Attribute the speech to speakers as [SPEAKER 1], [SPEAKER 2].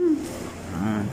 [SPEAKER 1] Hmm.